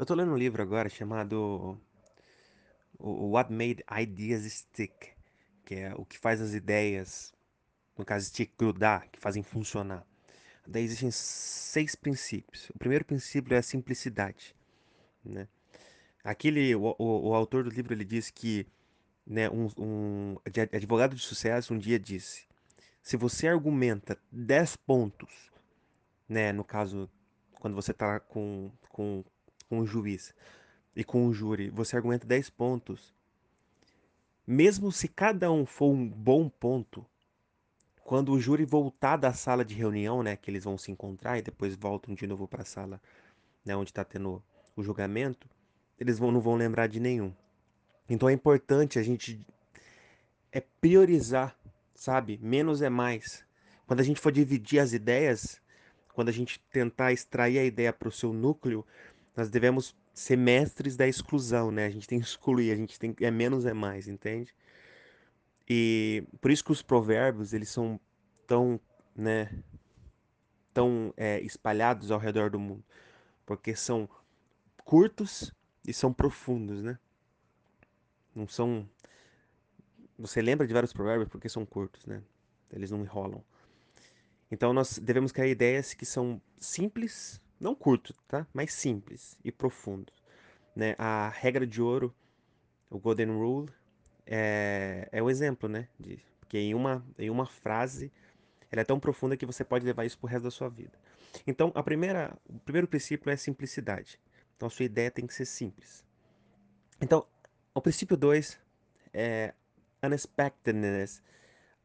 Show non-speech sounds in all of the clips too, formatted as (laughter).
Eu tô lendo um livro agora chamado What Made Ideas Stick, que é o que faz as ideias, no caso stick, grudar, que fazem funcionar. Daí existem seis princípios. O primeiro princípio é a simplicidade, né? Aquele, o, o, o autor do livro, ele diz que, né, um, um advogado de sucesso um dia disse, se você argumenta 10 pontos, né, no caso, quando você tá com, com, com um juiz e com um júri, você argumenta 10 pontos, Mesmo se cada um for um bom ponto, quando o júri voltar da sala de reunião, né, que eles vão se encontrar e depois voltam de novo para a sala, né, onde está tendo o julgamento, eles vão, não vão lembrar de nenhum. Então é importante a gente é priorizar, sabe? Menos é mais. Quando a gente for dividir as ideias, quando a gente tentar extrair a ideia para o seu núcleo, nós devemos ser mestres da exclusão, né? A gente tem que excluir, a gente tem é menos é mais, entende? E por isso que os provérbios, eles são tão, né, tão é, espalhados ao redor do mundo. Porque são curtos e são profundos, né? Não são... Você lembra de vários provérbios porque são curtos, né? Eles não enrolam. Então nós devemos criar ideias que são simples, não curto, tá? Mas simples e profundos. Né? A regra de ouro, o Golden Rule, é, é um exemplo, né? De, porque em uma, em uma frase Ela é tão profunda que você pode levar isso pro resto da sua vida. Então, a primeira, o primeiro princípio é simplicidade. Então, a sua ideia tem que ser simples. Então, o princípio 2 é unexpectedness.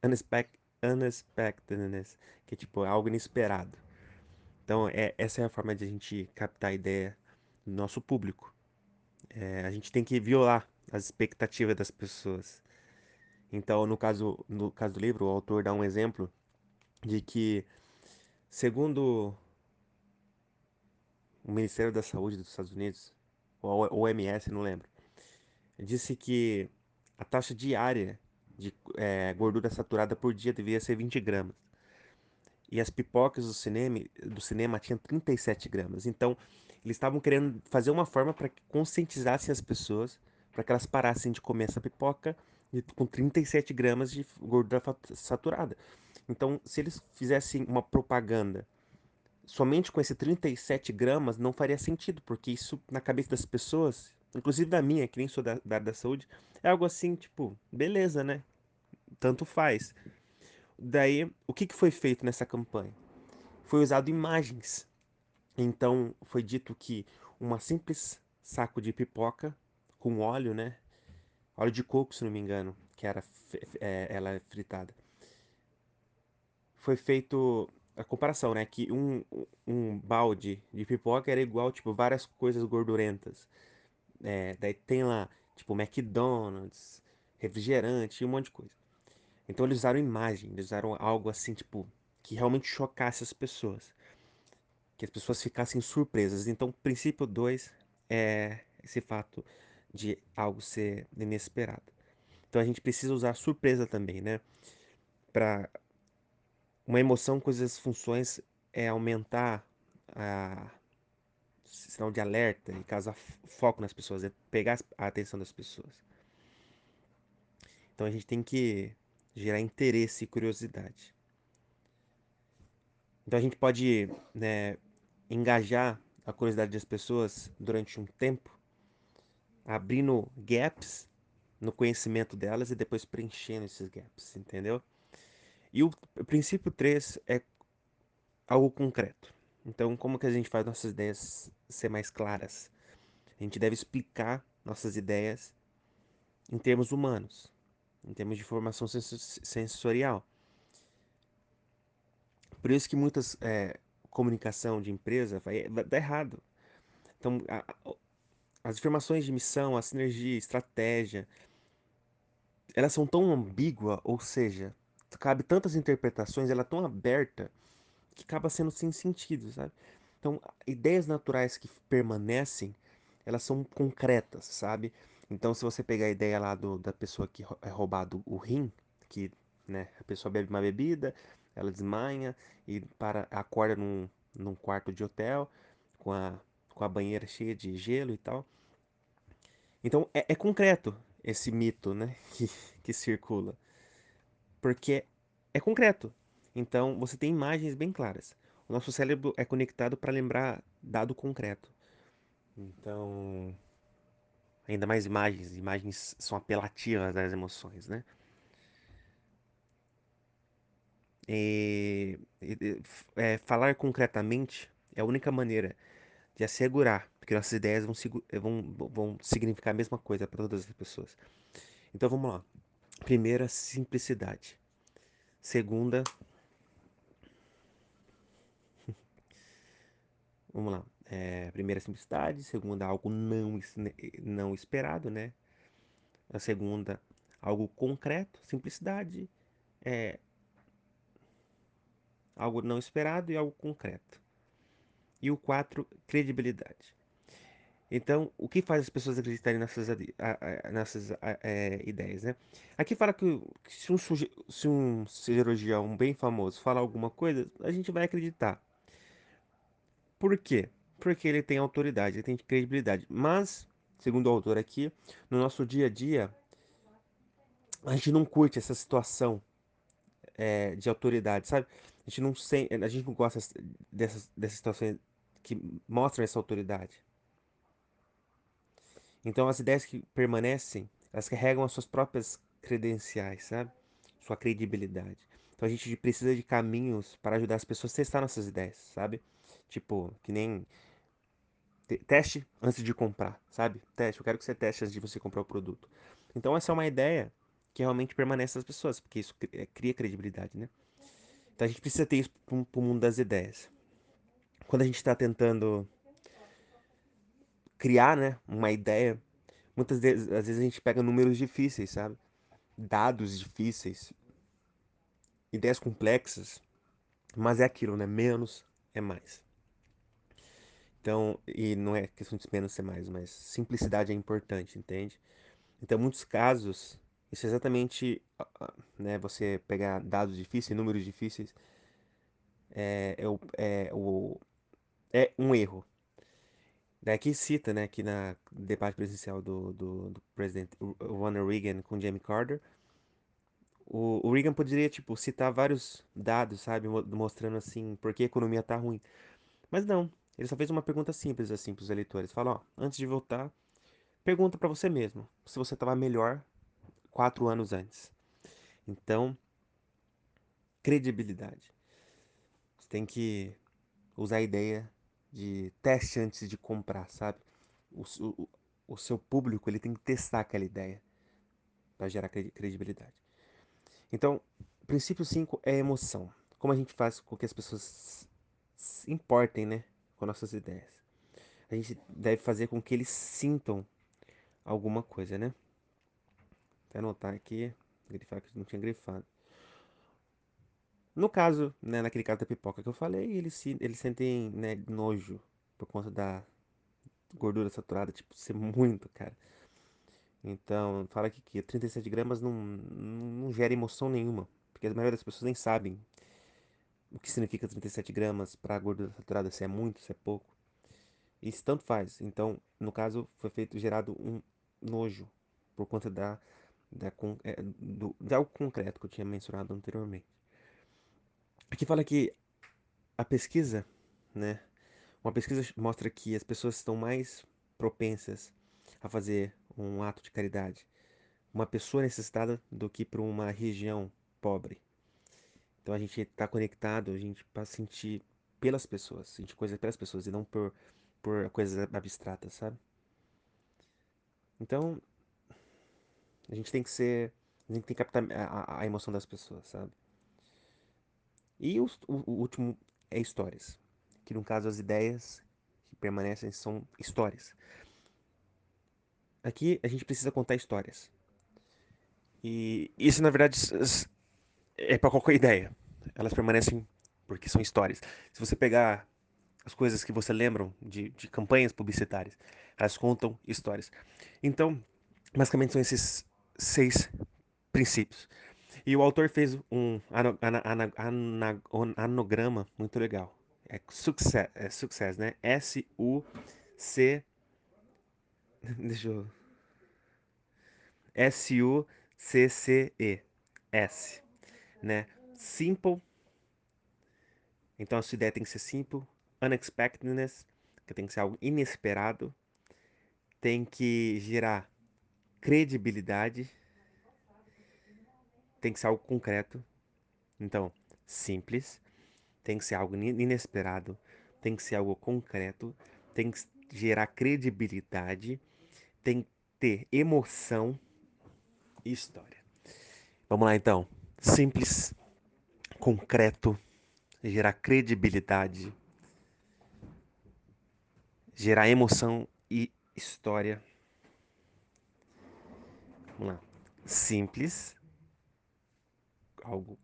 Unexpect, unexpectedness, que é tipo algo inesperado. Então, é, essa é a forma de a gente captar a ideia do nosso público. É, a gente tem que violar as expectativas das pessoas. Então, no caso, no caso do livro, o autor dá um exemplo de que, segundo o Ministério da Saúde dos Estados Unidos, ou a OMS, não lembro, disse que a taxa diária de eh, gordura saturada por dia devia ser 20 gramas. E as pipocas do cinema, do cinema tinham 37 gramas. Então, eles estavam querendo fazer uma forma para que conscientizassem as pessoas, para que elas parassem de comer essa pipoca com 37 gramas de gordura saturada. Então, se eles fizessem uma propaganda somente com esse 37 gramas, não faria sentido, porque isso na cabeça das pessoas, inclusive da minha, que nem sou da, da da saúde, é algo assim, tipo, beleza, né? Tanto faz. Daí, o que, que foi feito nessa campanha? Foi usado imagens. Então, foi dito que uma simples saco de pipoca com óleo, né? Óleo de coco, se não me engano, que era é, ela é fritada. Foi feito a comparação, né? Que um, um balde de pipoca era igual, tipo, várias coisas gordurentas. É, daí tem lá, tipo, McDonald's, refrigerante um monte de coisa. Então eles usaram imagem, eles usaram algo assim, tipo, que realmente chocasse as pessoas. Que as pessoas ficassem surpresas. Então, princípio 2 é esse fato de algo ser inesperado. Então a gente precisa usar surpresa também, né? Pra uma emoção com essas funções é aumentar a sinal de alerta e causar foco nas pessoas, é pegar a atenção das pessoas. Então a gente tem que gerar interesse e curiosidade. Então a gente pode né, engajar a curiosidade das pessoas durante um tempo, abrindo gaps no conhecimento delas e depois preenchendo esses gaps, entendeu? E o princípio 3 é algo concreto. Então, como que a gente faz nossas ideias ser mais claras? A gente deve explicar nossas ideias em termos humanos, em termos de formação sensorial. Por isso que muitas é, comunicação de empresa vai, dar errado. Então, a, a, as informações de missão, a sinergia, estratégia, elas são tão ambíguas, ou seja, cabe tantas interpretações, ela é tão aberta que acaba sendo sem sentido, sabe? Então, ideias naturais que permanecem, elas são concretas, sabe? Então, se você pegar a ideia lá do, da pessoa que é roubado o rim, que né, a pessoa bebe uma bebida, ela desmanha e para acorda num, num quarto de hotel com, a, com a banheira cheia de gelo e tal. Então é, é concreto esse mito, né, (laughs) que, que circula. Porque é concreto. Então você tem imagens bem claras. O nosso cérebro é conectado para lembrar dado concreto. Então, ainda mais imagens, imagens são apelativas das emoções, né? E, e, é, falar concretamente é a única maneira de assegurar que nossas ideias vão, vão, vão significar a mesma coisa para todas as pessoas. Então vamos lá. Primeira, simplicidade. Segunda, (laughs) vamos lá. É, primeira, simplicidade. Segunda, algo não, não esperado, né? A segunda, algo concreto. Simplicidade é algo não esperado e algo concreto. E o quatro, credibilidade. Então, o que faz as pessoas acreditarem nessas, nessas é, ideias, né? Aqui fala que, se, um, se um cirurgião bem famoso falar alguma coisa, a gente vai acreditar. Por quê? Porque ele tem autoridade, ele tem credibilidade. Mas, segundo o autor aqui, no nosso dia a dia, a gente não curte essa situação é, de autoridade, sabe? A gente não, sem, a gente não gosta dessas, dessas situações que mostram essa autoridade. Então as ideias que permanecem, elas carregam as suas próprias credenciais, sabe? Sua credibilidade. Então a gente precisa de caminhos para ajudar as pessoas a testar nossas ideias, sabe? Tipo, que nem teste antes de comprar, sabe? Teste, eu quero que você teste antes de você comprar o produto. Então essa é uma ideia que realmente permanece nas pessoas, porque isso é, cria credibilidade, né? Então a gente precisa ter isso para o mundo das ideias. Quando a gente está tentando criar, né, uma ideia, muitas vezes, às vezes a gente pega números difíceis, sabe? Dados difíceis, ideias complexas, mas é aquilo, né? Menos é mais. Então, e não é questão de menos ser mais, mas simplicidade é importante, entende? Então, muitos casos, isso é exatamente, né, você pegar dados difíceis, números difíceis, é, é, o, é, o, é um erro. Daqui cita, né, aqui na debate presidencial do, do, do presidente Ronald Reagan com Jamie Carter, o, o, Reagan poderia, tipo, citar vários dados, sabe, mostrando, assim, por que a economia tá ruim. Mas não, ele só fez uma pergunta simples, assim, pros eleitores. Fala, ó, antes de votar, pergunta para você mesmo, se você tava melhor quatro anos antes. Então, credibilidade. Você tem que usar a ideia de teste antes de comprar, sabe? O, o, o seu público ele tem que testar aquela ideia para gerar credibilidade. Então, princípio 5 é emoção. Como a gente faz com que as pessoas se importem, né, com nossas ideias. A gente deve fazer com que eles sintam alguma coisa, né? Vou anotar aqui, grifar que não tinha grifado. No caso, né, naquele caso da pipoca que eu falei, eles, eles sentem né, nojo por conta da gordura saturada, tipo, (laughs) ser muito, cara. Então, fala aqui que 37 gramas não, não gera emoção nenhuma, porque a maioria das pessoas nem sabem o que significa 37 gramas para gordura saturada, se é muito, se é pouco. Isso tanto faz. Então, no caso, foi feito, gerado um nojo por conta da, da, é, do, de algo concreto que eu tinha mencionado anteriormente. Aqui fala que a pesquisa, né? Uma pesquisa mostra que as pessoas estão mais propensas a fazer um ato de caridade, uma pessoa necessitada do que para uma região pobre. Então a gente está conectado, a gente para sentir pelas pessoas, sentir coisas pelas pessoas e não por, por coisas abstratas, sabe? Então a gente tem que ser, a gente tem que captar a, a emoção das pessoas, sabe? E o, o, o último é histórias, que no caso as ideias que permanecem são histórias. Aqui a gente precisa contar histórias. E isso na verdade é para qualquer ideia. Elas permanecem porque são histórias. Se você pegar as coisas que você lembram de, de campanhas publicitárias, elas contam histórias. Então, basicamente são esses seis princípios. E o autor fez um anograma muito legal. É success, é success né? S-U-C-C-E-S. C. (laughs) Deixa eu. S-U-C-C-E. S. Né? Simple. Então a sua ideia tem que ser simple. Unexpectedness, que tem que ser algo inesperado. Tem que gerar credibilidade. Tem que ser algo concreto. Então, simples. Tem que ser algo inesperado. Tem que ser algo concreto. Tem que gerar credibilidade. Tem que ter emoção e história. Vamos lá então. Simples, concreto, gerar credibilidade, gerar emoção e história. Vamos lá. Simples, algo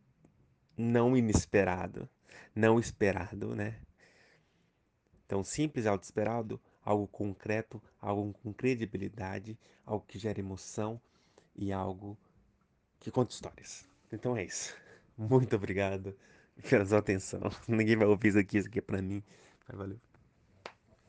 não inesperado, não esperado, né? Então, simples, algo esperado, algo concreto, algo com credibilidade, algo que gera emoção e algo que conta histórias. Então é isso. (laughs) Muito obrigado pela sua atenção. (laughs) Ninguém vai ouvir isso aqui, isso aqui é pra mim. Mas valeu.